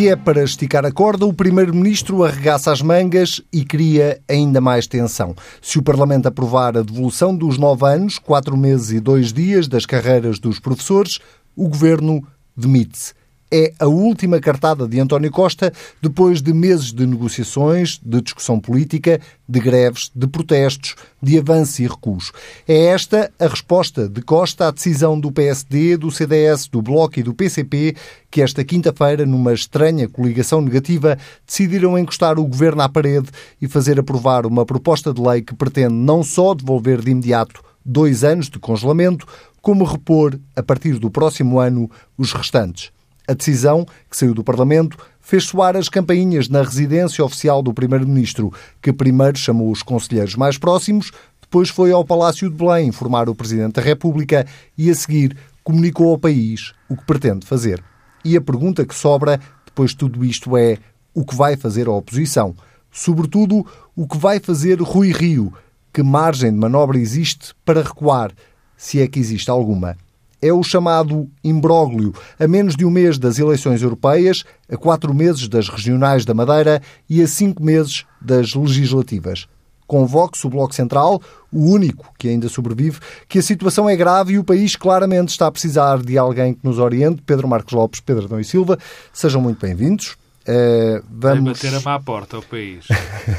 Se é para esticar a corda, o Primeiro-Ministro arregaça as mangas e cria ainda mais tensão. Se o Parlamento aprovar a devolução dos nove anos, quatro meses e dois dias das carreiras dos professores, o Governo demite-se é a última cartada de António Costa depois de meses de negociações, de discussão política, de greves, de protestos, de avanço e recuos. É esta a resposta de Costa à decisão do PSD, do CDS, do Bloco e do PCP que esta quinta-feira, numa estranha coligação negativa, decidiram encostar o governo à parede e fazer aprovar uma proposta de lei que pretende não só devolver de imediato dois anos de congelamento, como repor, a partir do próximo ano, os restantes. A decisão, que saiu do Parlamento, fez soar as campainhas na residência oficial do Primeiro-Ministro, que primeiro chamou os conselheiros mais próximos, depois foi ao Palácio de Belém informar o Presidente da República e, a seguir, comunicou ao país o que pretende fazer. E a pergunta que sobra, depois de tudo isto, é o que vai fazer a oposição? Sobretudo, o que vai fazer Rui Rio? Que margem de manobra existe para recuar, se é que existe alguma? É o chamado imbróglio, a menos de um mês das eleições europeias, a quatro meses das regionais da Madeira e a cinco meses das legislativas. Convoque-se o Bloco Central, o único que ainda sobrevive, que a situação é grave e o país claramente está a precisar de alguém que nos oriente. Pedro Marcos Lopes, Pedro Adão e Silva, sejam muito bem-vindos. Uh, vamos bater a má porta ao país.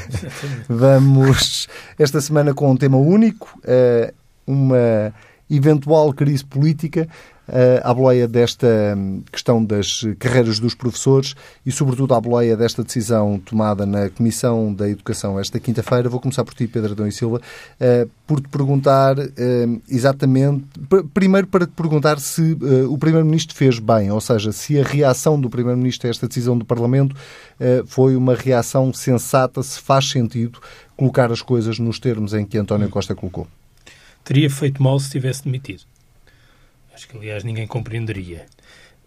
vamos esta semana com um tema único, uh, uma eventual crise política uh, à boleia desta hum, questão das carreiras dos professores e, sobretudo, à boleia desta decisão tomada na Comissão da Educação esta quinta-feira. Vou começar por ti, Pedro Adão e Silva, uh, por te perguntar uh, exatamente, primeiro para te perguntar se o Primeiro-Ministro fez bem, ou seja, se a reação do Primeiro-Ministro a esta decisão do Parlamento foi uma reação sensata, se faz sentido colocar as coisas nos termos em que António Costa colocou teria feito mal se tivesse demitido. Acho que, aliás, ninguém compreenderia.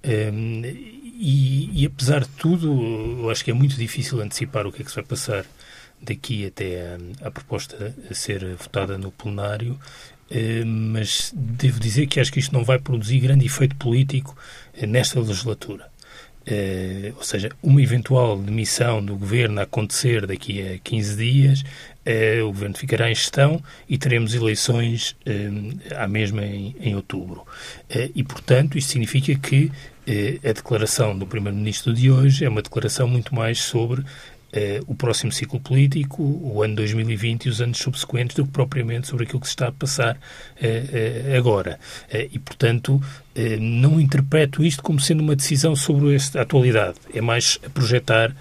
Um, e, e, apesar de tudo, eu acho que é muito difícil antecipar o que é que se vai passar daqui até a, a proposta a ser votada no plenário, um, mas devo dizer que acho que isto não vai produzir grande efeito político uh, nesta legislatura. Uh, ou seja, uma eventual demissão do governo a acontecer daqui a 15 dias, uh, o governo ficará em gestão e teremos eleições uh, à mesma em, em outubro. e, portanto, isto significa que a declaração do Primeiro-Ministro de hoje é uma declaração muito mais sobre eh, o próximo ciclo político, o ano 2020 e os anos subsequentes, do que propriamente sobre aquilo que se está a passar eh, eh, agora. e, portanto, não interpreto isto como sendo uma decisão sobre a atualidade, é mais projetar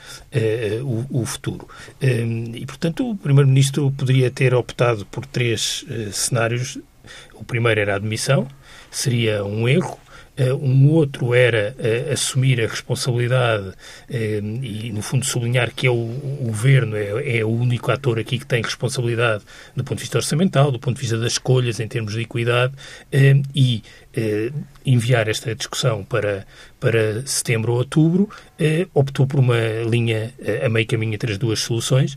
o, o, futuro. e, portanto, o Primeiro-Ministro poderia ter optado por três cenários. O primeiro era a admissão, seria um erro, Uh, um outro era uh, assumir a responsabilidade uh, e, no fundo, sublinhar que é o, o governo, é, é, o único ator aqui que tem responsabilidade do ponto de vista orçamental, do ponto de vista das escolhas em termos de equidade e enviar esta discussão para, para setembro ou outubro, optou por uma linha a meio caminho entre as duas soluções,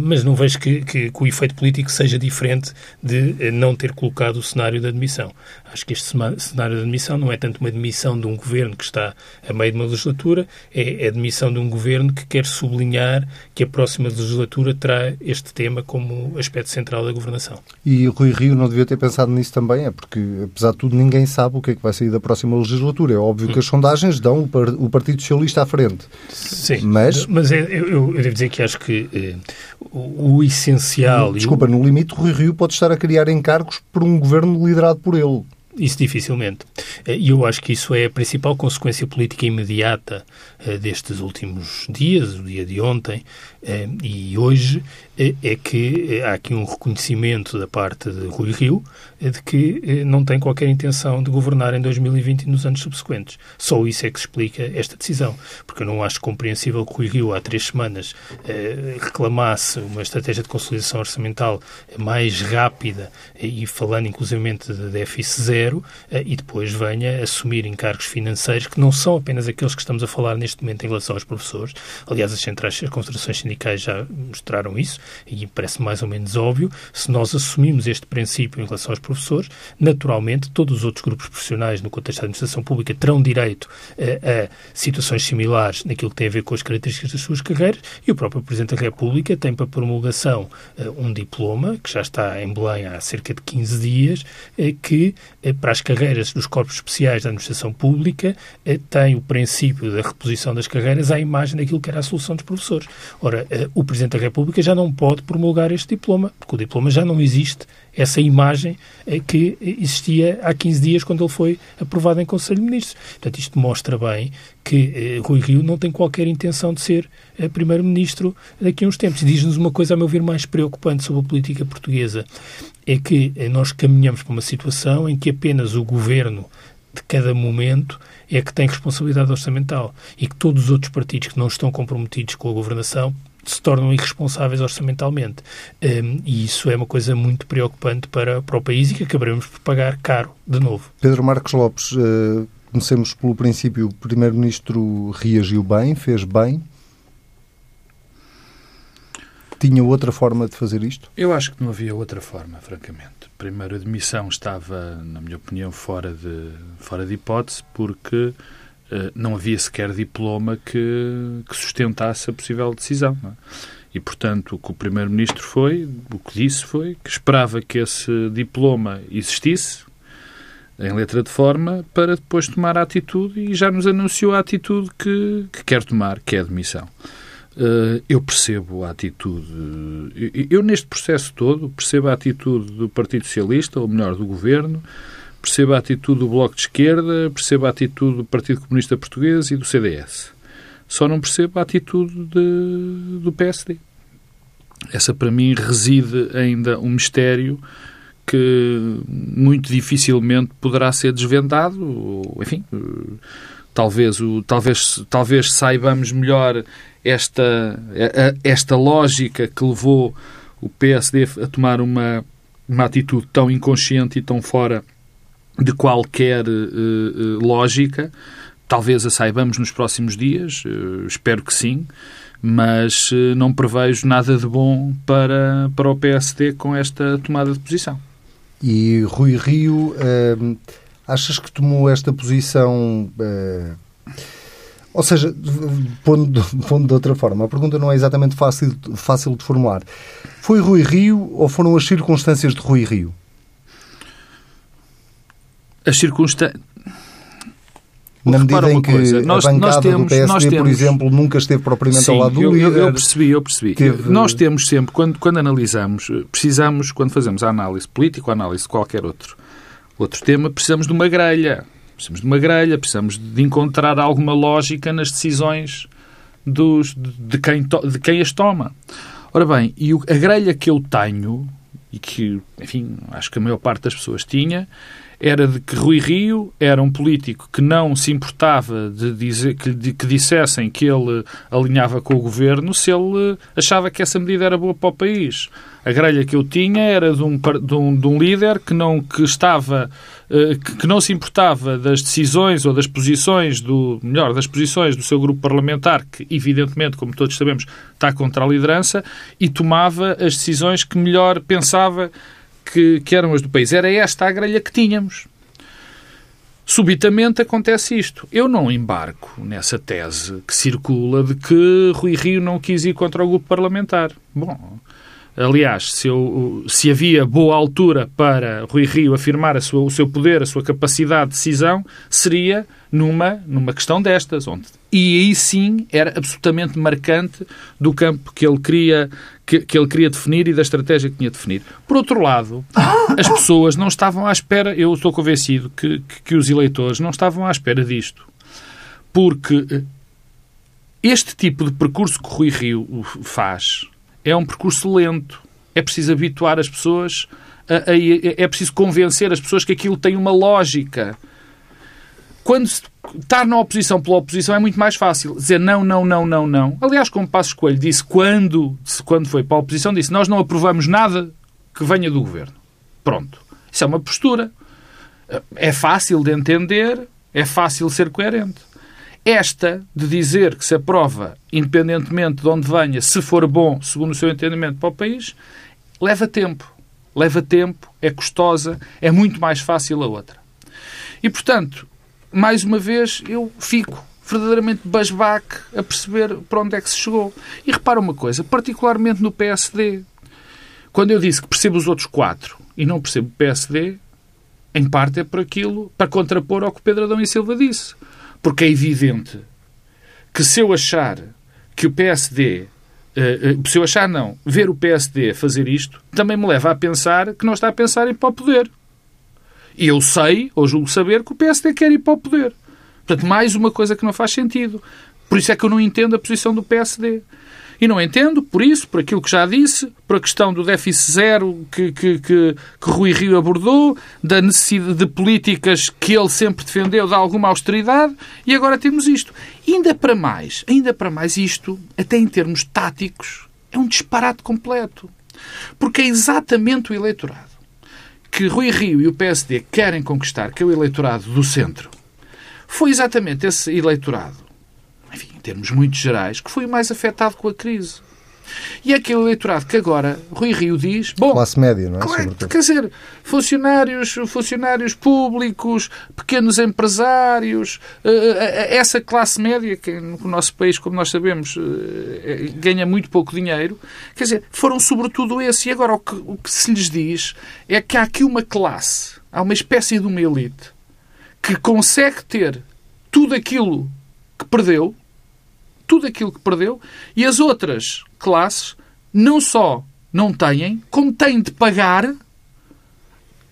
mas não vejo que, que, que, o efeito político seja diferente de não ter colocado o cenário da admissão. Acho que este cenário de admissão não é tanto uma admissão de um governo que está a meio de uma legislatura, é a admissão de um governo que quer sublinhar que a próxima legislatura terá este tema como aspecto central da governação. E Rui Rio não devia ter pensado nisso também, é porque, apesar de tudo, ninguém sabe o que é que vai sair da próxima legislatura. É óbvio que as sondagens dão o Partido Socialista à frente. Sim, mas, mas é, eu, eu, devo dizer que acho que eh, o, o, essencial... Desculpa, no limite, Rui Rio pode estar a criar encargos por um governo liderado por ele. Isso dificilmente. Eh, e eu acho que isso é a principal consequência política imediata uh, destes últimos dias, o dia de ontem uh, e hoje, é que há aqui um reconhecimento da parte de Rui Rio de que não tem qualquer intenção de governar em 2020 e nos anos subsequentes. Só isso é que explica esta decisão, porque eu não acho compreensível que Rui Rio há três semanas reclamasse uma estratégia de consolidação orçamental mais rápida e falando inclusivamente de déficit zero zero uh, e depois venha assumir encargos financeiros que não são apenas aqueles que estamos a falar neste momento em relação aos professores. Aliás, as centrais, as concentrações sindicais já mostraram isso e parece mais ou menos óbvio. Se nós assumimos este princípio em relação aos professores, naturalmente todos os outros grupos profissionais no contexto da administração pública terão direito uh, a situações similares naquilo que tem a ver com as características das suas carreiras e o próprio Presidente da República tem para promulgação uh, um diploma que já está em Belém há cerca de 15 dias, que para as carreiras dos corpos especiais da administração pública tem o princípio da reposição das carreiras à imagem daquilo que era a solução dos professores. Ora, o Presidente da República já não pode promulgar este diploma, porque o diploma já não existe essa imagem que existia há 15 dias quando ele foi aprovado em Conselho de Ministros. Portanto, isto mostra bem que eh, Rui Rio não tem qualquer intenção de ser eh, Primeiro-Ministro daqui a uns tempos. Diz-nos uma coisa, a meu ver, mais preocupante sobre a política portuguesa. É que eh, nós caminhamos para uma situação em que apenas o governo de cada momento é que tem responsabilidade orçamental e que todos os outros partidos que não estão comprometidos com a governação se tornam irresponsáveis orçamentalmente. Um, e isso é uma coisa muito preocupante para, para o país e que acabaremos por pagar caro de novo. Pedro Marcos Lopes, uh, comecemos pelo princípio. O Primeiro-Ministro reagiu bem, fez bem. Tinha outra forma de fazer isto? Eu acho que não havia outra forma, francamente. Primeiro, a demissão estava, na minha opinião, fora de, fora de hipótese, porque não havia sequer diploma que, que sustentasse a possível decisão. É? E, portanto, o que o Primeiro-Ministro foi, o que disse foi que esperava que esse diploma existisse em letra de forma para depois tomar a atitude e já nos anunciou a atitude que, que quer tomar, que é a demissão. Uh, eu percebo a atitude. Eu, neste processo todo, percebo a atitude do Partido Socialista, ou melhor, do Governo, percebo a atitude do Bloco de Esquerda, percebo a atitude do Partido Comunista Português e do CDS. Só não percebo a atitude de, do PSD. Essa, para mim, reside ainda um mistério que muito dificilmente poderá ser desvendado. Enfim, talvez, o, talvez, talvez saibamos melhor esta, esta lógica que levou o PSD a tomar uma, uma atitude tão inconsciente e tão fora de qualquer uh, lógica. Talvez a saibamos nos próximos dias, uh, espero que sim, mas não prevejo nada de bom para, para o PSD com esta tomada de posição. E Rui Rio, achas que tomou esta posição ou seja, pondo, pondo de outra forma, a pergunta não é exatamente fácil, fácil de formular. Foi Rui Rio ou foram as circunstâncias de Rui Rio? As circunstâncias. Na medida em que nós, a bancada nós temos, do PSD, temos, por exemplo, nunca esteve propriamente sim, ao lado do eu, líder. Eu percebi, eu percebi. Teve... Nós temos sempre, quando, quando analisamos, precisamos, quando fazemos a análise política ou a análise de qualquer outro, outro tema, precisamos de uma grelha. Precisamos de uma grelha, precisamos de encontrar alguma lógica nas decisões dos, de, quem, de quem as toma. Ora bem, e a grelha que eu tenho, e que, enfim, acho que a maior parte das pessoas tinha, era de que Rui Rio era um político que não se importava de dizer que, de, que dissessem que ele alinhava com o governo se ele achava que essa medida era boa para o país. A grelha que eu tinha era de um, de um, de um líder que não que estava eh, que, que não se importava das decisões ou das posições do melhor das posições do seu grupo parlamentar que evidentemente como todos sabemos está contra a liderança e tomava as decisões que melhor pensava que, que eram as do país. Era esta a grelha que tínhamos. Subitamente acontece isto. Eu não embarco nessa tese que circula de que Rui Rio não quis ir contra o grupo parlamentar. Bom, Aliás, se, eu, se, havia boa altura para Rui Rio afirmar sua, o seu poder, a sua capacidade de decisão, seria numa, numa questão destas. Onde, e aí sim era absolutamente marcante do campo que ele, queria, que, que ele queria definir e da estratégia que tinha de definir. Por outro lado, as pessoas não estavam à espera, eu estou convencido que, que, que os eleitores não estavam à espera disto. Porque eh, este tipo de percurso que Rui Rio faz é um percurso lento. É preciso habituar as pessoas, a, a, é preciso convencer as pessoas que aquilo tem uma lógica. Quando se estar na oposição pela oposição é muito mais fácil. Dizer não, não, não, não, não. Aliás, como Passos Coelho disse quando, quando foi para a oposição, disse nós não aprovamos nada que venha do governo. Pronto. Isso é uma postura. É fácil de entender, é fácil ser coerente. Esta, de dizer que se aprova, independentemente de onde venha, se for bom, segundo o seu entendimento, para o país, leva tempo. Leva tempo, é custosa, é muito mais fácil a outra. E, portanto, mais uma vez, eu fico verdadeiramente basbaque a perceber para onde é que se chegou. E repara uma coisa, particularmente no PSD. Quando eu disse que percebo os outros quatro e não percebo o PSD, em parte é por aquilo, para contrapor ao que Pedro Adão e Silva disse. Porque é evidente que se eu achar que o PSD eh, eh, se eu achar não, ver o PSD fazer isto, também me leva a pensar que não está a pensar em ir para o poder. E eu sei, ou julgo saber, que o PSD quer ir para o poder. Portanto, mais uma coisa que não faz sentido. Por isso é que eu não entendo a posição do PSD. E não entendo, por isso, por aquilo que já disse, por a questão do déficit zero que, que, que, que Rui Rio abordou, da necessidade de políticas que ele sempre defendeu de alguma austeridade, e agora temos isto. Ainda para mais, ainda para mais isto, até em termos táticos, é um disparate completo. Porque é exatamente o eleitorado que Rui Rio e o PSD querem conquistar, que é o eleitorado do centro, foi exatamente esse eleitorado, enfim, em termos muito gerais, que foi o mais afetado com a crise. E é aquele eleitorado que agora Rui Rio diz. Bom, Classe média, não é? Claro, quer dizer, funcionários, funcionários públicos, pequenos empresários, eh, eh, essa classe média, que no nosso país, como nós sabemos, eh, ganha muito pouco dinheiro, quer dizer, foram sobretudo esse. E agora o que, o que se lhes diz é que há aqui uma classe, há uma espécie de uma elite que consegue ter tudo aquilo que perdeu, tudo aquilo que perdeu, e as outras classes não só não têm, como têm de pagar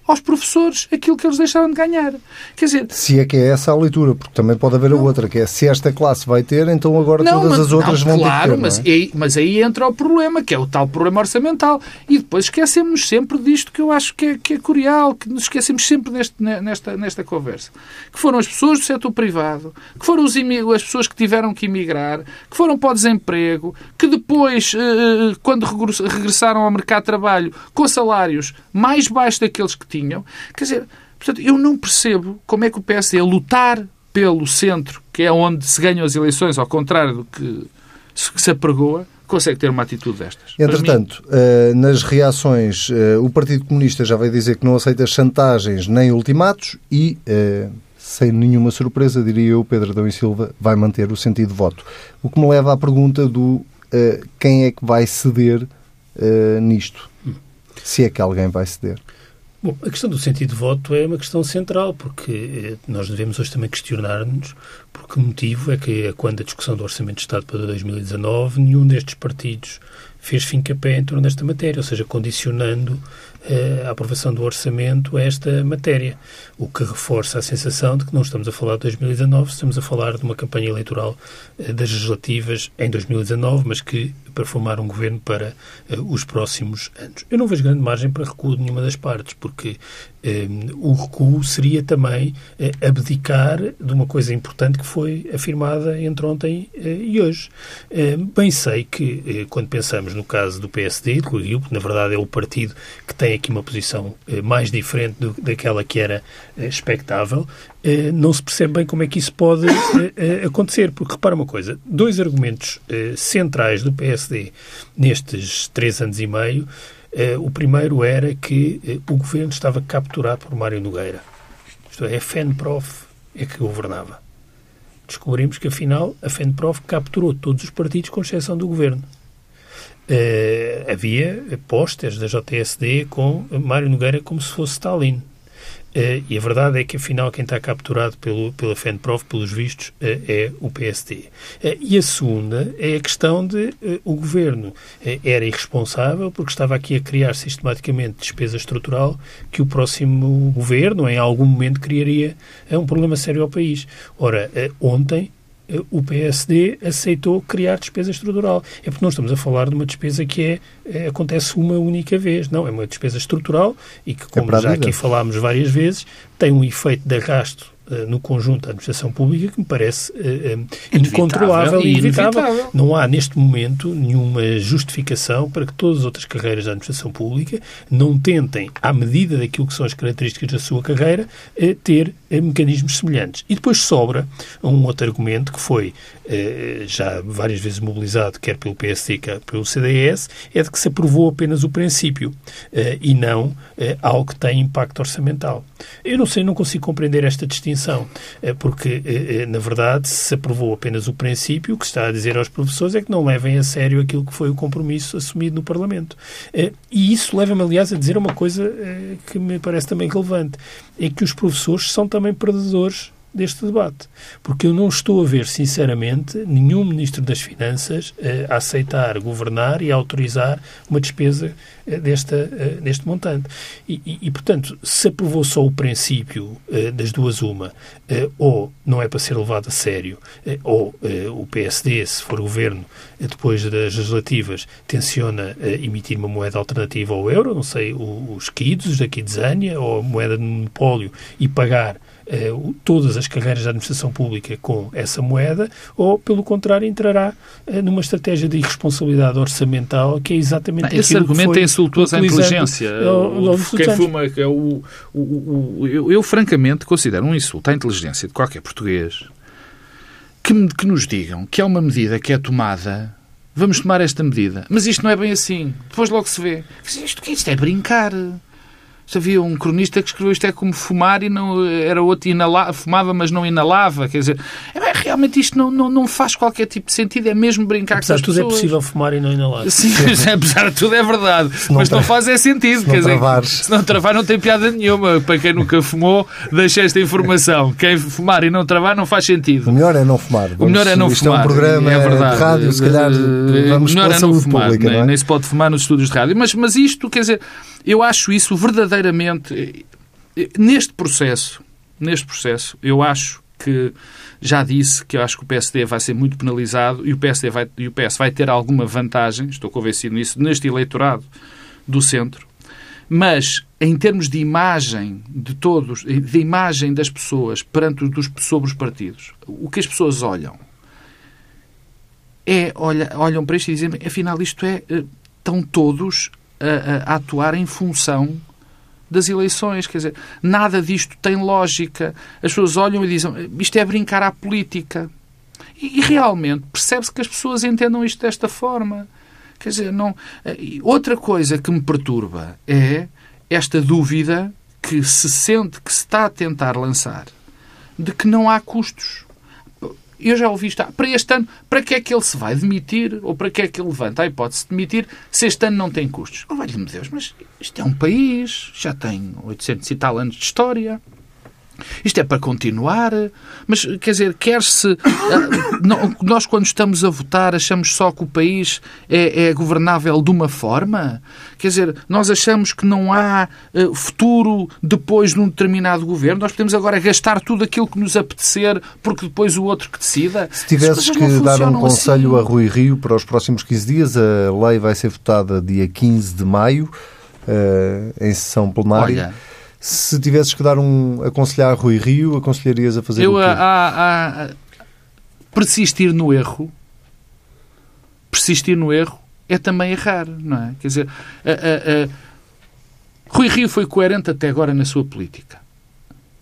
aos professores aquilo que eles deixaram de ganhar. Quer dizer... Se é que é essa a leitura, porque também pode haver a outra, que é se esta classe vai ter, então agora não, todas mas, as outras não, vão claro, ter. Mas, é? mas aí entra o problema, que é o tal problema orçamental. E depois esquecemos sempre disto que eu acho que é, que é curial, que nos esquecemos sempre deste, nesta, nesta conversa. Que foram as pessoas do setor privado, que foram os as pessoas que tiveram que emigrar, que foram para o desemprego, que depois, eh, eh, quando regressaram ao mercado de trabalho, com salários mais baixos daqueles que tinham, quer dizer, portanto, eu não percebo como é que o PSD, a lutar pelo centro, que é onde se ganham as eleições, ao contrário do que se apregoa, consegue ter uma atitude destas. Entretanto, mim... Eh, nas reações, eh, o Partido Comunista já vai dizer que não aceita chantagens nem ultimatos e, eh, sem nenhuma surpresa, diria eu, Pedro Adão e Silva vai manter o sentido de voto. O que me leva à pergunta do quem é que vai ceder nisto? Se é que alguém vai ceder. Bom, a questão do sentido de voto é uma questão central, porque eh, nós devemos hoje também questionar-nos por que motivo é que, quando a discussão do Orçamento de Estado para 2019, nenhum destes partidos fez fim capé em torno desta matéria, ou seja, condicionando a aprovação do orçamento a esta matéria, o que reforça a sensação de que não estamos a falar de 2019, estamos a falar de uma campanha eleitoral eh, das legislativas em 2019, mas que para formar um governo para uh, os próximos anos. Eu não vejo grande margem para recuo de nenhuma das partes, porque uh, o recuo seria também abdicar de uma coisa importante que foi afirmada entre ontem e hoje. bem sei que, quando pensamos no caso do PSD, de Rio, que na verdade é o partido que tem aqui uma posição eh, mais diferente do, daquela que era eh, expectável, eh, não se percebe bem como é que isso pode acontecer. Porque repara uma coisa: dois argumentos centrais do PSD nestes três anos e meio. O primeiro era que o governo estava capturado por Mário Nogueira. Isto é, a FENPROF é que governava. Descobrimos que, afinal, a FENPROF capturou todos os partidos, com exceção do governo. Uh, havia pósteres da JSD com Mário Nogueira como se fosse Stalin. Uh, e a verdade é que, afinal, quem está capturado pelo, pela FENPROF, pelos vistos, uh, é o PSD. e a segunda é a questão de o governo era irresponsável porque estava aqui a criar sistematicamente despesa estrutural que o próximo governo, em algum momento, criaria um problema sério ao país. Ora, ontem o PSD aceitou criar despesa estrutural. É porque nós estamos a falar de uma despesa que é, é acontece uma única vez. Não, é uma despesa estrutural e que, como é já aqui falámos várias vezes, tem um efeito de arrasto uh, no conjunto da administração pública que me parece uh, incontrolável e inevitável. inevitável. Não há, neste momento, nenhuma justificação para que todas as outras carreiras da administração pública não tentem, à medida daquilo que são as características da sua carreira, uh, ter mecanismos semelhantes. E depois sobra um outro argumento que foi já várias vezes mobilizado, quer pelo PSD, quer pelo CDS, é de que se aprovou apenas o princípio e não algo que tem impacto orçamental. Eu não sei, não consigo compreender esta distinção, eh, porque, eh, eh, na verdade, se aprovou apenas o princípio, o que está a dizer aos professores é que não levem a sério aquilo que foi o compromisso assumido no Parlamento. E isso leva-me, aliás, a dizer uma coisa que me parece também relevante, é que os professores são também perdedores deste debate. Porque eu não estou a ver, sinceramente, nenhum Ministro das Finanças eh, a aceitar governar e autorizar uma despesa desta, eh, deste montante. E, e, e, portanto, se aprovou só o princípio das duas uma, ou não é para ser levado a sério, ou o PSD, se for governo, depois das legislativas, tenciona emitir uma moeda alternativa ao euro, não sei, os quidos da Kidzânia, ou a moeda de monopólio, e pagar eh, todas as carreiras da administração pública com essa moeda, ou, pelo contrário, entrará eh, numa estratégia de irresponsabilidade orçamental, que é exatamente não, Esse argumento é insultuoso à inteligência. quem fuma, é o, o, o, eu, eu, francamente, considero um insulto à inteligência de qualquer português que, que nos digam que há uma medida que é tomada vamos tomar esta medida. Mas isto não é bem assim. Depois logo se vê. Isto, isto é brincar. Havia um cronista que escreveu isto é como fumar e não era outro inala, fumava, mas não inalava. Quer dizer, é, realmente isto não, não, não faz qualquer tipo de sentido, é mesmo brincar apesar com as tudo pessoas. é possível fumar e não inalar. Sim, apesar de tudo é verdade. Não mas não faz é sentido. Se não, quer travares. dizer, se não travar não tem piada nenhuma. Para quem nunca fumou, deixa esta informação. Quem fumar e não travar não faz sentido. O melhor é não fumar. Vamos, o melhor é não isto fumar. é um programa é verdade. de rádio, se calhar vamos o melhor é não fumar. Pública, nem, não é? nem se pode fumar nos estúdios de rádio. Mas, mas isto, quer dizer, eu acho isso verdadeiramente Neste processo, neste processo, eu acho que já disse que eu acho que o PSD vai ser muito penalizado e o PSD vai, e o PS vai ter alguma vantagem, estou convencido nisso, neste eleitorado do centro. Mas, em termos de imagem de todos, de imagem das pessoas perante dos, sobre os partidos, o que as pessoas olham é, olha, olham para isto e dizem, afinal, isto é, eh, estão todos a, a, a atuar em função das eleições. Quer dizer, nada disto tem lógica. As pessoas olham e dizem isto é brincar à política. E, e realmente percebe-se que as pessoas entendam isto desta forma. Quer dizer, não. Outra coisa que me perturba é esta dúvida que se sente que se está a tentar lançar de que não há custos eu já ouvi isto. para este ano, para que é que ele se vai demitir? Ou para que é que ele levanta a hipótese de demitir se este ano não tem custos? Oh, valha-me Deus, mas isto é um país, já tem 800 e tal anos de história. Isto é para continuar, mas quer dizer, quer-se. Ah, nós, quando estamos a votar, achamos só que o país é, é, governável de uma forma? Quer dizer, nós achamos que não há uh, futuro depois de um determinado governo? Nós podemos agora gastar tudo aquilo que nos apetecer porque depois o outro que decida? Se tivesses que dar um conselho assim. a Rui Rio para os próximos 15 dias, a lei vai ser votada dia 15 de maio, uh, em sessão plenária. Olha, se tivesses que dar um aconselhar a Rui Rio, aconselharias a fazer Eu, o quê? A, a, a persistir no erro, persistir no erro é também errar, não é? Quer dizer, a, Rui Rio foi coerente até agora na sua política.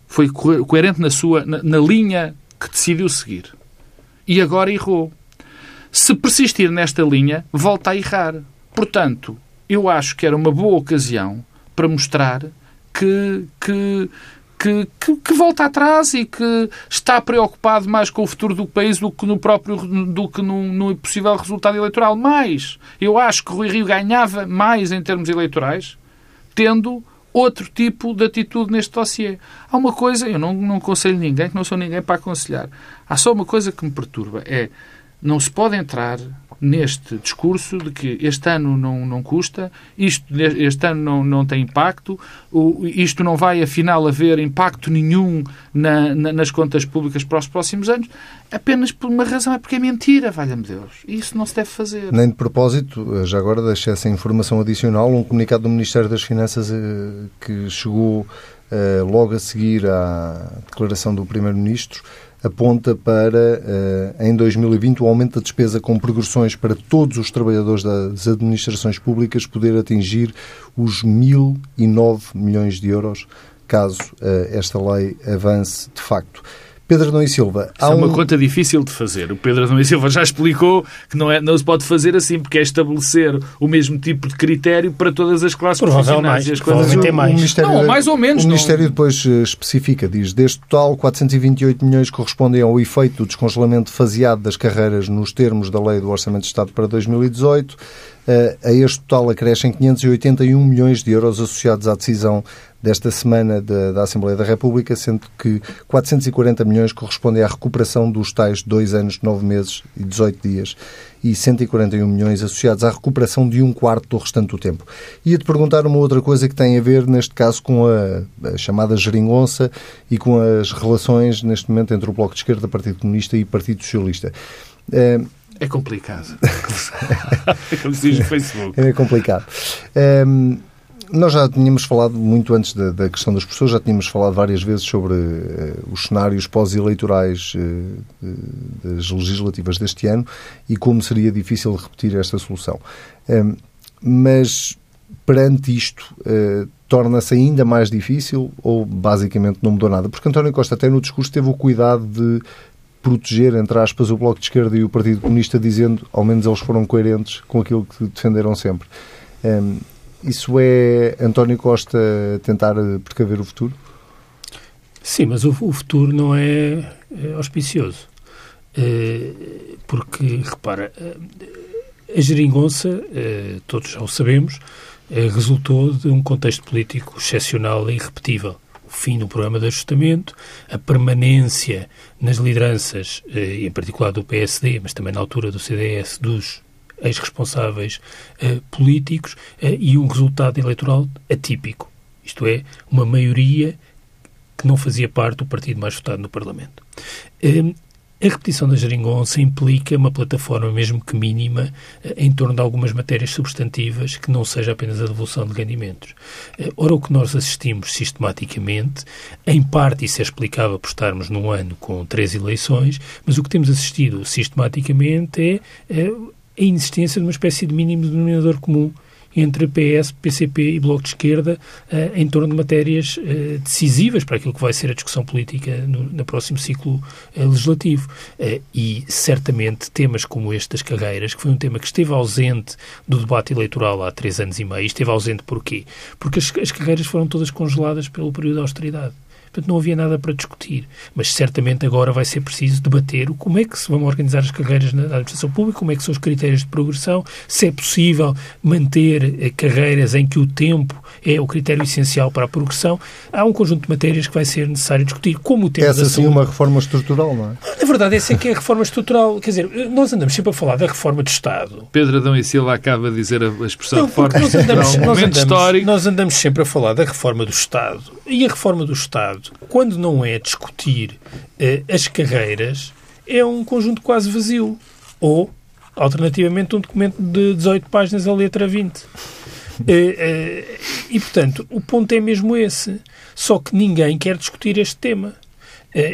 Foi coerente na sua na, na linha que decidiu seguir. E agora errou. Se persistir nesta linha, volta a errar. Portanto, eu acho que era uma boa ocasião para mostrar que, que, que, que, que, volta atrás e que está preocupado mais com o futuro do país do que no próprio do que no, possível resultado eleitoral. Mais, eu acho que Rui Rio ganhava mais em termos eleitorais tendo outro tipo de atitude neste dossiê. Há uma coisa, eu não, não aconselho ninguém, que não sou ninguém para aconselhar. Há só uma coisa que me perturba, é Não se pode entrar neste discurso de que este ano não, não custa, isto, este ano não, não tem impacto, isto não vai afinal haver impacto nenhum na, na, nas contas públicas para os próximos anos, apenas por uma razão, é porque é mentira, valha-me Deus. Isso não se deve fazer. Nem de propósito, já agora deixo essa informação adicional, um comunicado do Ministério das Finanças eh, que chegou eh, logo a seguir à declaração do Primeiro-Ministro, aponta para, eh, em 2020, o aumento da despesa com progressões para todos os trabalhadores das administrações públicas poder atingir os 1.009 milhões de euros, caso eh, esta lei avance de facto. Pedro Adão e Silva. Há é uma um... conta difícil de fazer. O Pedro Adão e Silva já explicou que não, é, não se pode fazer assim, porque é estabelecer o mesmo tipo de critério para todas as classes profissionais. Mais, provavelmente é mais. O Ministério, não, mais ou menos. O Ministério não... depois eh, especifica, diz, deste total, 428 milhões correspondem ao efeito do descongelamento faseado das carreiras nos termos da Lei do Orçamento de Estado para 2018. A este total acrescem 581 milhões de euros associados à decisão desta semana da, da, Assembleia da República, sendo que 440 milhões correspondem à recuperação dos tais dois anos, nove meses e 18 dias e 141 milhões associados à recuperação de um quarto do restante do tempo. Ia-te perguntar uma outra coisa que tem a ver, neste caso, com a, a chamada geringonça e com as relações, neste momento, entre o Bloco de Esquerda, Partido Comunista e Partido Socialista. Uh, é complicado. Como se diz no Facebook. É complicado. Um, nós já tínhamos falado, muito antes da, da, questão das pessoas, já tínhamos falado várias vezes sobre uh, os cenários pós-eleitorais uh, das legislativas deste ano e como seria difícil repetir esta solução. Uh, mas, perante isto, eh, torna-se ainda mais difícil ou basicamente não mudou nada? Porque António Costa, até no discurso, teve o cuidado de proteger, entre aspas, o Bloco de Esquerda e o Partido Comunista, dizendo, ao menos eles foram coerentes com aquilo que defenderam sempre. Isso é António Costa tentar precaver o futuro? Sim, mas o, o futuro não é, é auspicioso. É, porque, repara, a geringonça, é, todos já o sabemos, resultou de um contexto político excepcional e irrepetível. Fim do programa de ajustamento, a permanência nas lideranças, é, em particular do PSD, mas também na altura do CDS, dos ex-responsáveis uh, políticos uh, e um resultado eleitoral atípico. Isto é, uma maioria que não fazia parte do partido mais votado no Parlamento. A repetição da geringonça implica uma plataforma, mesmo que mínima, em torno de algumas matérias substantivas que não seja apenas a devolução de rendimentos. Ora, o que nós assistimos sistematicamente, em parte isso é explicável por estarmos num ano com três eleições, mas o que temos assistido sistematicamente é a inexistência de uma espécie de mínimo denominador comum entre PS, PCP e Bloco de Esquerda uh, em torno de matérias uh, decisivas para aquilo que vai ser a discussão política no, no próximo ciclo uh, legislativo. e, certamente, temas como este das carreiras, que foi um tema que esteve ausente do debate eleitoral há três anos e meio, esteve ausente porquê? Porque as, as carreiras foram todas congeladas pelo período de austeridade. Portanto, não havia nada para discutir. Mas certamente agora vai ser preciso debater como é que se vão organizar as carreiras na administração pública, como é que são os critérios de progressão, se é possível manter eh, carreiras em que o tempo é o critério essencial para a progressão. Há um conjunto de matérias que vai ser necessário discutir, como o tema Essa sim uma reforma estrutural, não é? Na verdade, essa é que é a reforma estrutural. Quer dizer, nós andamos sempre a falar da reforma do Estado. Pedro Adão e Silva acaba de dizer a expressão não, reforma nós andamos, nós andamos, histórico. Nós andamos sempre a falar da reforma do Estado. E a reforma do Estado quando não é discutir uh, as carreiras, é um conjunto quase vazio. Ou, alternativamente, um documento de 18 páginas a letra 20. Uh, uh, e, portanto, o ponto é mesmo esse. Só que ninguém quer discutir este tema.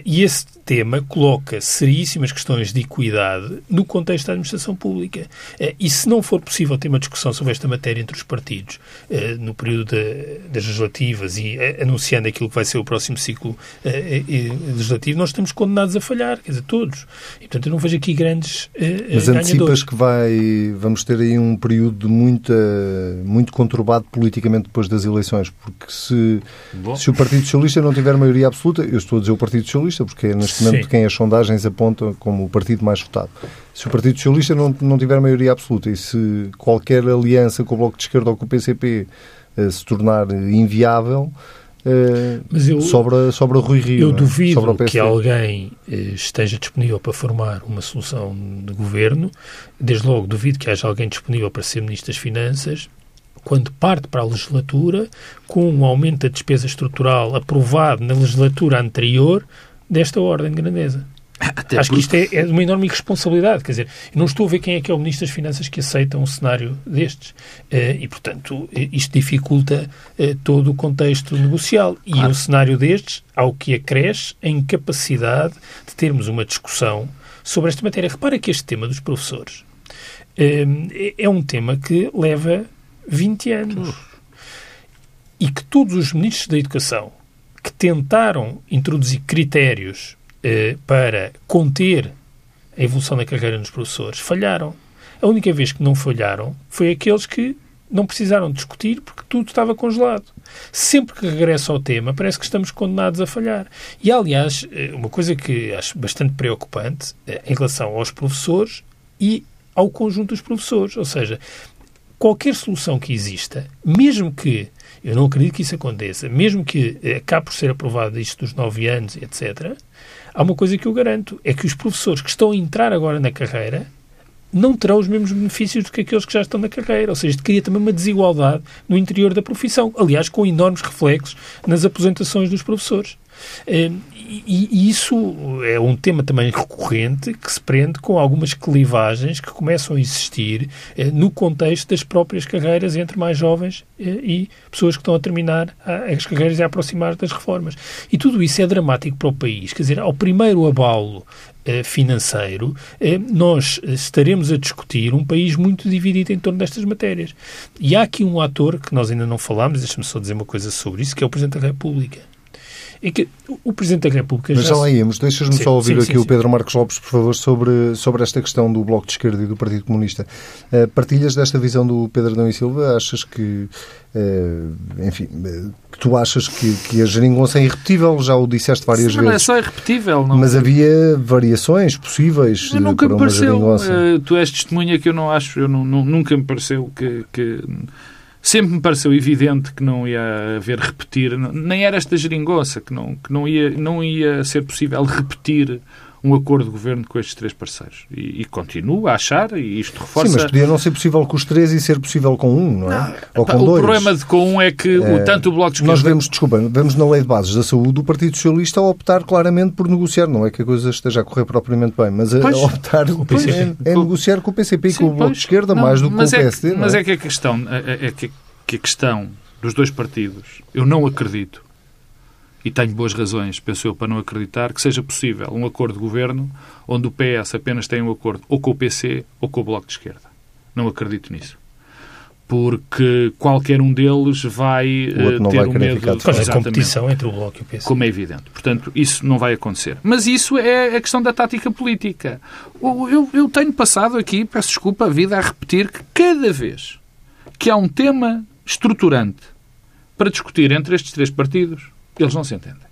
E esse tema coloca seríssimas questões de equidade no contexto da administração pública. Eh, e se não for possível ter uma discussão sobre esta matéria entre os partidos eh, no período das legislativas e eh, anunciando aquilo que vai ser o próximo ciclo legislativo, nós estamos condenados a falhar, quer dizer, todos. E, portanto, eu não vejo aqui grandes Mas antecipas que vai, vamos ter aí um período muito, muito conturbado politicamente depois das eleições, porque se, se o Partido Socialista não tiver maioria absoluta, eu estou a dizer o Partido Socialista, porque é neste momento Sim. quem as sondagens apontam como o partido mais votado. Se o Partido Socialista não, não tiver maioria absoluta e se qualquer aliança com o Bloco de Esquerda ou com o PCP eh, se tornar inviável, uh, eu, sobre, sobre o Rui Rio. Eu é? duvido que alguém uh, esteja disponível para formar uma solução de governo. Desde logo, duvido que haja alguém disponível para ser Ministro das Finanças quando parte para a legislatura com um aumento da despesa estrutural aprovado na legislatura anterior desta ordem de grandeza. Até Acho porque... que isto é, é uma enorme irresponsabilidade. Quer dizer, não estou a ver quem é que é o Ministro das Finanças que aceita um cenário destes. Uh, e, portanto, isto dificulta uh, todo o contexto negocial. E claro. um cenário destes, ao que acresce a incapacidade de termos uma discussão sobre esta matéria. Repara que este tema dos professores uh, é um tema que leva 20 anos. E que todos os ministros da Educação tentaram introduzir critérios eh, para conter a evolução da carreira dos professores falharam. A única vez que não falharam foi aqueles que não precisaram discutir porque tudo estava congelado. Sempre que regresso ao tema, parece que estamos condenados a falhar. E, aliás, eh, uma coisa que acho bastante preocupante eh, em relação aos professores e ao conjunto dos professores. Ou seja, qualquer solução que exista, mesmo que eu não acredito que isso aconteça. Mesmo que acabe por ser aprovado isto dos nove anos, etc., há uma coisa que eu garanto: é que os professores que estão a entrar agora na carreira não terão os mesmos benefícios do que aqueles que já estão na carreira. Ou seja, cria também uma desigualdade no interior da profissão. Aliás, com enormes reflexos nas aposentações dos professores. Ehm, e, isso é um tema também recorrente que se prende com algumas clivagens que começam a existir eh, no contexto das próprias carreiras entre mais jovens eh, e pessoas que estão a terminar as carreiras e a aproximar das reformas. E tudo isso é dramático para o país. Quer dizer, ao primeiro abalo eh, financeiro, nós estaremos a discutir um país muito dividido em torno destas matérias. E há aqui um ator que nós ainda não falámos, deixa-me só dizer uma coisa sobre isso, que é o Presidente da República é que o Presidente da República Mas já, lá íamos. Deixas-me só ouvir sim, aqui sim, o Pedro Marcos Lopes, por favor, sobre, sobre esta questão do Bloco de Esquerda e do Partido Comunista. Uh, partilhas desta visão do Pedro Adão e Silva? Achas que, uh, enfim, uh, que tu achas que, que a geringonça é irrepetível? Já o disseste várias sim, vezes. Não é só irrepetível. Não... Mas havia variações possíveis eu nunca para me pareceu, tu és testemunha que eu não acho, eu não, não, nunca me pareceu que... que sempre me pareceu evidente que não ia haver repetir, nem era esta geringonça, que não, que não, ia, não ia ser possível repetir um acordo de governo com estes três parceiros. E, e continuo a achar, e isto reforça... Sim, mas podia não ser possível com os três e ser possível com um, não é? Não, Ou com o dois. problema de com um é que é, o, tanto o Bloco de Esquerda... Nós vemos, desculpa, vemos na Lei de Bases da Saúde o Partido Socialista a optar claramente por negociar, não é que a coisa esteja a correr propriamente bem, mas a, pois, optar pois, é, é, negociar com o PCP e com o Bloco pois, de Esquerda não, mais do que com o PSD. É que, mas é? é que a questão é, é que, que a questão dos dois partidos, eu não acredito e tenho boas razões, penso eu, para não acreditar que seja possível um acordo de governo onde o PS apenas tem um acordo ou com o PC ou com o Bloco de Esquerda. Não acredito nisso. Porque qualquer um deles vai uh, ter o medo... de a competição entre o Bloco e o PC. Como é evidente. Portanto, isso não vai acontecer. Mas isso é a questão da tática política. Eu, eu tenho passado aqui, peço desculpa, a vida a repetir que cada vez que há um tema estruturante para discutir entre estes três partidos, eles não se entendem.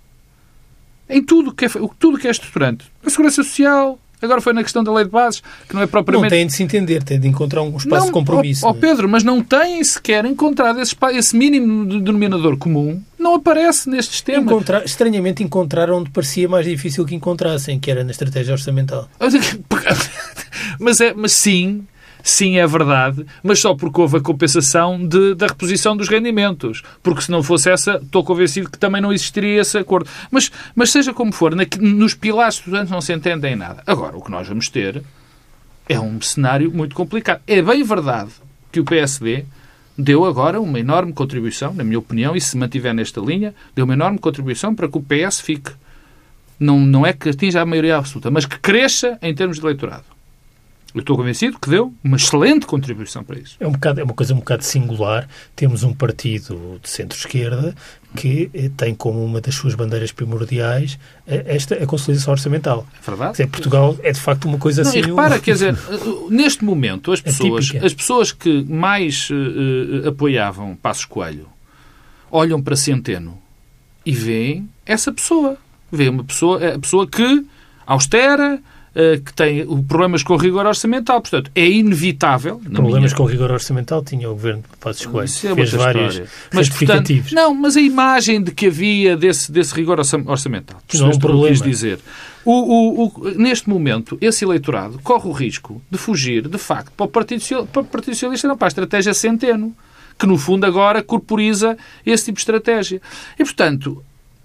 Em tudo que é, tudo que é estruturante. A segurança social, agora foi na questão da lei de bases, que não é propriamente... Não têm de se entender, têm de encontrar um espaço não, de compromisso. Ó, oh, Pedro, mas não têm sequer encontrado esse, esse mínimo denominador comum, não aparece nestes temas. Encontrar, estranhamente encontraram onde parecia mais difícil que encontrassem, que era na estratégia orçamental. mas, é, mas sim, sim, é verdade, mas só porque houve a compensação de, da reposição dos rendimentos. Porque se não fosse essa, estou convencido que também não existiria esse acordo. Mas, mas seja como for, na, nos pilares estudantes não se entendem nada. Agora, o que nós vamos ter é um cenário muito complicado. É bem verdade que o PSD deu agora uma enorme contribuição, na minha opinião, e se mantiver nesta linha, deu uma enorme contribuição para que o PS fique. Não, não é que atinja a maioria absoluta, mas que cresça em termos de eleitorado. Eu estou convencido que deu uma excelente contribuição para isso. É, um bocado, é uma coisa um bocado singular. Temos um partido de centro-esquerda que eh, tem como uma das suas bandeiras primordiais eh, esta a consolidação orçamental. É verdade. Dizer, Portugal é de facto uma coisa Não, assim. E repara, quer dizer, neste momento as pessoas, as pessoas que mais uh, apoiavam Passos Coelho olham para Centeno e veem essa pessoa. Vê uma pessoa, a pessoa que austera, uh, que tem problemas com o rigor orçamental. Portanto, é inevitável. Problemas minha... com o rigor orçamental tinha o governo de Passos Coelho. Isso é fez vários mas, portanto, Não, mas a imagem de que havia desse, desse rigor orçamental. Não é um problema. Quis dizer. O, o, o, neste momento, esse eleitorado corre o risco de fugir, de facto, para o Partido, para o Partido Socialista, não para a estratégia Centeno, que no fundo agora corporiza esse tipo de estratégia. E, portanto,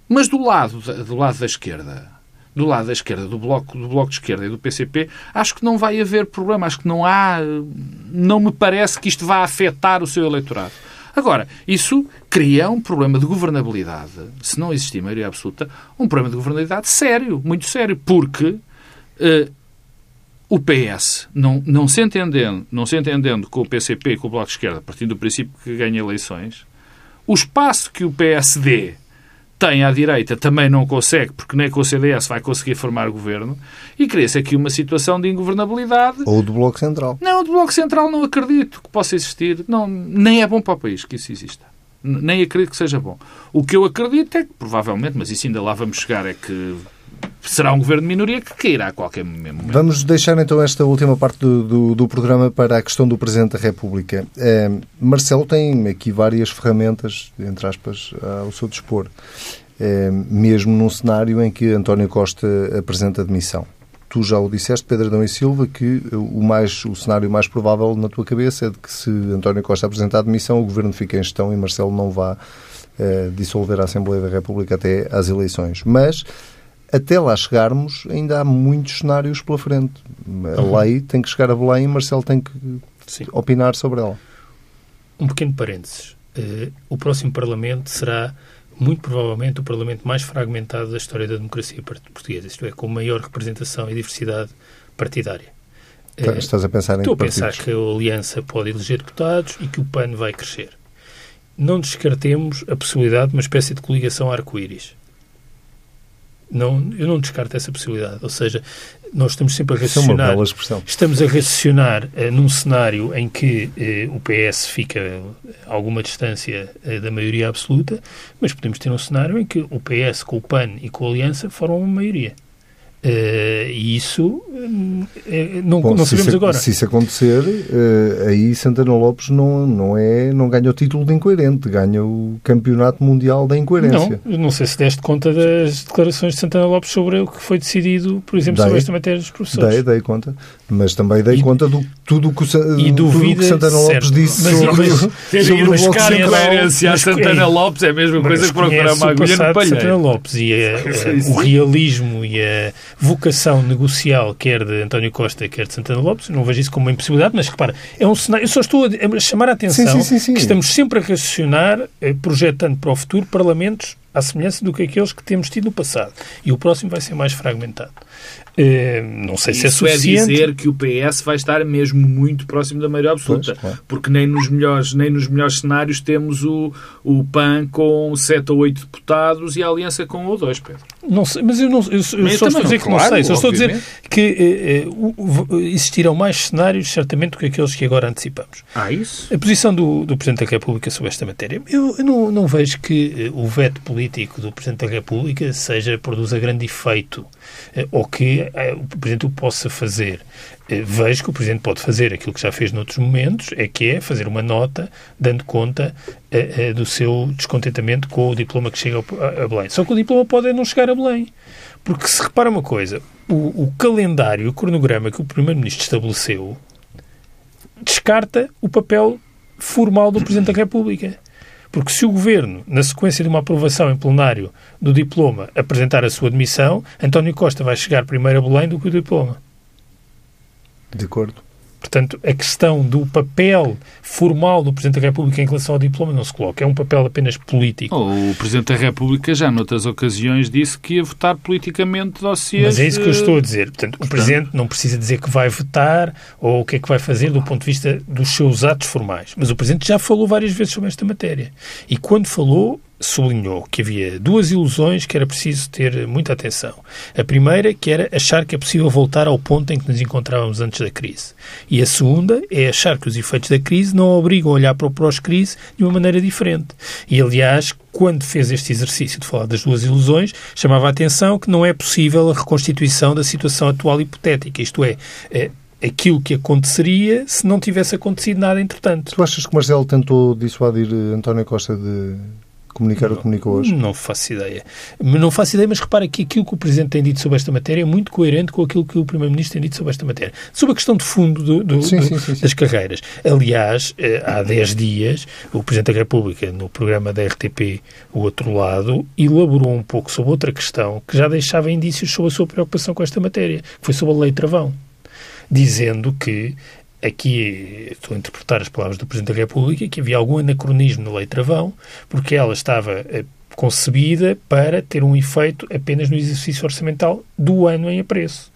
mas do lado, do lado da esquerda, do lado da esquerda, do bloco, do bloco de esquerda e do PCP, acho que não vai haver problema. Acho que não há. Não me parece que isto vá afetar o seu eleitorado. Agora, isso cria um problema de governabilidade, se não existir maioria absoluta, um problema de governabilidade sério, muito sério, porque uh, o PS, não, não, se entendendo, não se entendendo com o PCP e com o Bloco de Esquerda, partindo do princípio que ganha eleições, o espaço que o PSD tem à direita também não consegue, porque nem com o CDS vai conseguir formar governo, e cria-se aqui uma situação de ingovernabilidade. Ou do Bloco Central. Não, do Bloco Central não acredito que possa existir. Não, nem é bom para o país que isso exista. Nem acredito que seja bom. O que eu acredito é que, provavelmente, mas isso ainda lá vamos chegar, é que será um governo de minoria que cairá a qualquer momento. Vamos deixar então esta última parte do, do, do programa para a questão do Presidente da República. É, Marcelo tem aqui várias ferramentas, entre aspas, ao seu dispor, é, mesmo num cenário em que António Costa apresenta demissão. Tu já o disseste, Pedro Adão e Silva, que o, mais, o cenário mais provável na tua cabeça é de que se António Costa apresentar a demissão, o governo fica em gestão e Marcelo não vá é, dissolver a Assembleia da República até às eleições. Mas até lá chegarmos, ainda há muitos cenários pela frente. A uhum. lei tem que chegar a Belém e Marcelo tem que Sim. opinar sobre ela. Um pequeno parênteses. Uh, o próximo Parlamento será, muito provavelmente, o Parlamento mais fragmentado da história da democracia portuguesa, isto é, com maior representação e diversidade partidária. Uh, Estás a pensar em Estou a pensar que a Aliança pode eleger deputados e que o PAN vai crescer. Não descartemos a possibilidade de uma espécie de coligação arco-íris não, eu não descarto essa possibilidade. Ou seja, nós estamos sempre a raciocinar. É expressão. Estamos a raciocinar uh, num cenário em que uh, o PS fica a alguma distância uh, da maioria absoluta, mas podemos ter um cenário em que o PS com o PAN e com a Aliança formam uma maioria. Uh, e isso uh, não, Bom, não sabemos isso, agora. Se isso acontecer, uh, aí Santana Lopes não, não, é, não ganha o título de incoerente, ganha o campeonato mundial da incoerência. Não, não sei se deste conta das declarações de Santana Lopes sobre o que foi decidido, por exemplo, dei, sobre esta matéria dos professores. Dei, dei conta. Mas também dei e, conta do tudo que, o, e que Santana Lopes certo, disse mas, sobre, mas, sobre o Bloco Central. incoerência a Santana Lopes é a mesma coisa que procurar uma agulha no palheiro. Santana Lopes e a, a, o realismo e a vocação negocial, quer de António Costa, quer de Santana Lopes, não vejo isso como uma impossibilidade, mas repara, é um cenário, eu só estou a chamar a atenção sim, sim, sim, que estamos sempre a raciocinar, eh, projetando para o futuro, parlamentos à semelhança do que aqueles que temos tido no passado. E o próximo vai ser mais fragmentado. Uh, não sei Isso se é suficiente. é dizer que o PS vai estar mesmo muito próximo da maioria absoluta. Pois, claro. Porque nem nos, melhores, nem nos melhores cenários temos o, o PAN com 7 ou 8 deputados e a Aliança com 1 ou 2, Pedro. Não sei, mas eu, não, eu, eu só estou a dizer que claro, não sei. Só estou a dizer que uh, uh, existirão mais cenários, certamente, do que aqueles que agora antecipamos. Ah, isso? A posição do, do Presidente da República sobre esta matéria. Eu, eu não, não vejo que o veto político do Presidente da República seja, produza grande efeito eh, ou que eh, o Presidente o possa fazer. Eh, vejo que o Presidente pode fazer aquilo que já fez noutros momentos, é que é fazer uma nota dando conta do seu descontentamento com o diploma que chega a Belém. Só que o diploma pode não chegar a Belém. Porque se repara uma coisa, o, o calendário, o cronograma que o Primeiro-Ministro estabeleceu descarta o papel formal do Presidente da República. Porque se o Governo, na sequência de uma aprovação em plenário do diploma, apresentar a sua demissão, António Costa vai chegar primeiro a Belém do que o diploma. De acordo. Portanto, a questão do papel formal do Presidente da República em relação ao diploma não se coloca. É um papel apenas político. O Presidente da República já noutras ocasiões disse que ia votar politicamente dossiês... Mas é isso que eu estou a dizer. Portanto, Portanto, o Presidente não precisa dizer que vai votar ou o que é que vai fazer do ponto de vista dos seus atos formais. Mas o Presidente já falou várias vezes sobre esta matéria. E quando falou, sublinhou que havia duas ilusões que era preciso ter muita atenção. A primeira, que era achar que é possível voltar ao ponto em que nos encontrávamos antes da crise. E a segunda é achar que os efeitos da crise não obrigam a olhar para o pós-crise de uma maneira diferente. E, aliás, quando fez este exercício de falar das duas ilusões, chamava a atenção que não é possível a reconstituição da situação atual hipotética, isto é, é aquilo que aconteceria se não tivesse acontecido nada entretanto. Tu achas que Marcelo tentou dissuadir eh, António Costa de comunicar não, o que comunicou hoje? Não faço ideia. Não faço ideia, mas repara que aquilo que o Presidente tem dito sobre esta matéria é muito coerente com aquilo que o Primeiro-Ministro tem dito sobre esta matéria. Sobre a questão de fundo do, do, sim, do, sim, sim, das carreiras. Aliás, eh, há 10 dias, o Presidente da República, no programa da RTP, o outro lado, elaborou um pouco sobre outra questão que já deixava indícios sobre a sua preocupação com esta matéria, que foi sobre a lei travão dizendo que aqui estou a interpretar as palavras do Presidente da República, que havia algum anacronismo na Lei Travão, porque ela estava eh, concebida para ter um efeito apenas no exercício orçamental do ano em apreço.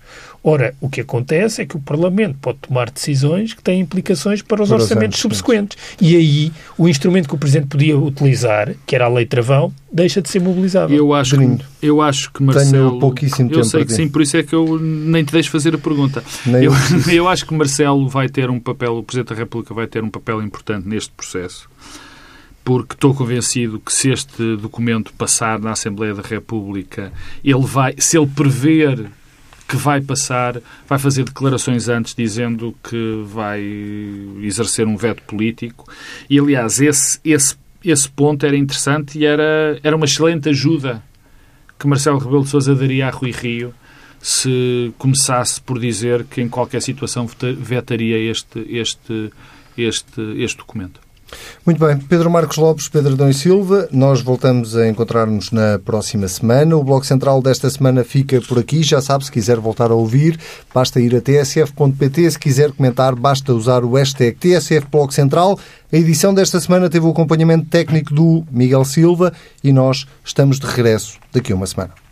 Ora, o que acontece é que o Parlamento pode tomar decisões que têm implicações para os para orçamentos os subsequentes. E aí, o instrumento que o Presidente podia utilizar, que era a Lei Travão, deixa de ser mobilizável. Eu acho, que, eu acho que Marcelo... Tenho pouquíssimo eu tempo. Eu sei que sim, por isso é que eu nem te deixo fazer a pergunta. Eu, eu, eu acho que Marcelo vai ter um papel, o Presidente da República vai ter um papel importante neste processo porque estou convencido que se este documento passar na Assembleia da República, ele vai, se ele prever que vai passar, vai fazer declarações antes dizendo que vai exercer um veto político. E, aliás, esse, esse, esse ponto era interessante e era, era uma excelente ajuda que Marcelo Rebelo de Sousa daria a Rui Rio se começasse por dizer que em qualquer situação vetaria este, este, este, este documento. Muito bem, Pedro Marcos Lopes, Pedro Adão e Silva, nós voltamos a encontrar-nos na próxima semana. O Bloco Central desta semana fica por aqui. Já sabe, se quiser voltar a ouvir, basta ir a tsf.pt. Se quiser comentar, basta usar o hashtag TSF Bloco Central. A edição desta semana teve o acompanhamento técnico do Miguel Silva e nós estamos de regresso daqui a uma semana.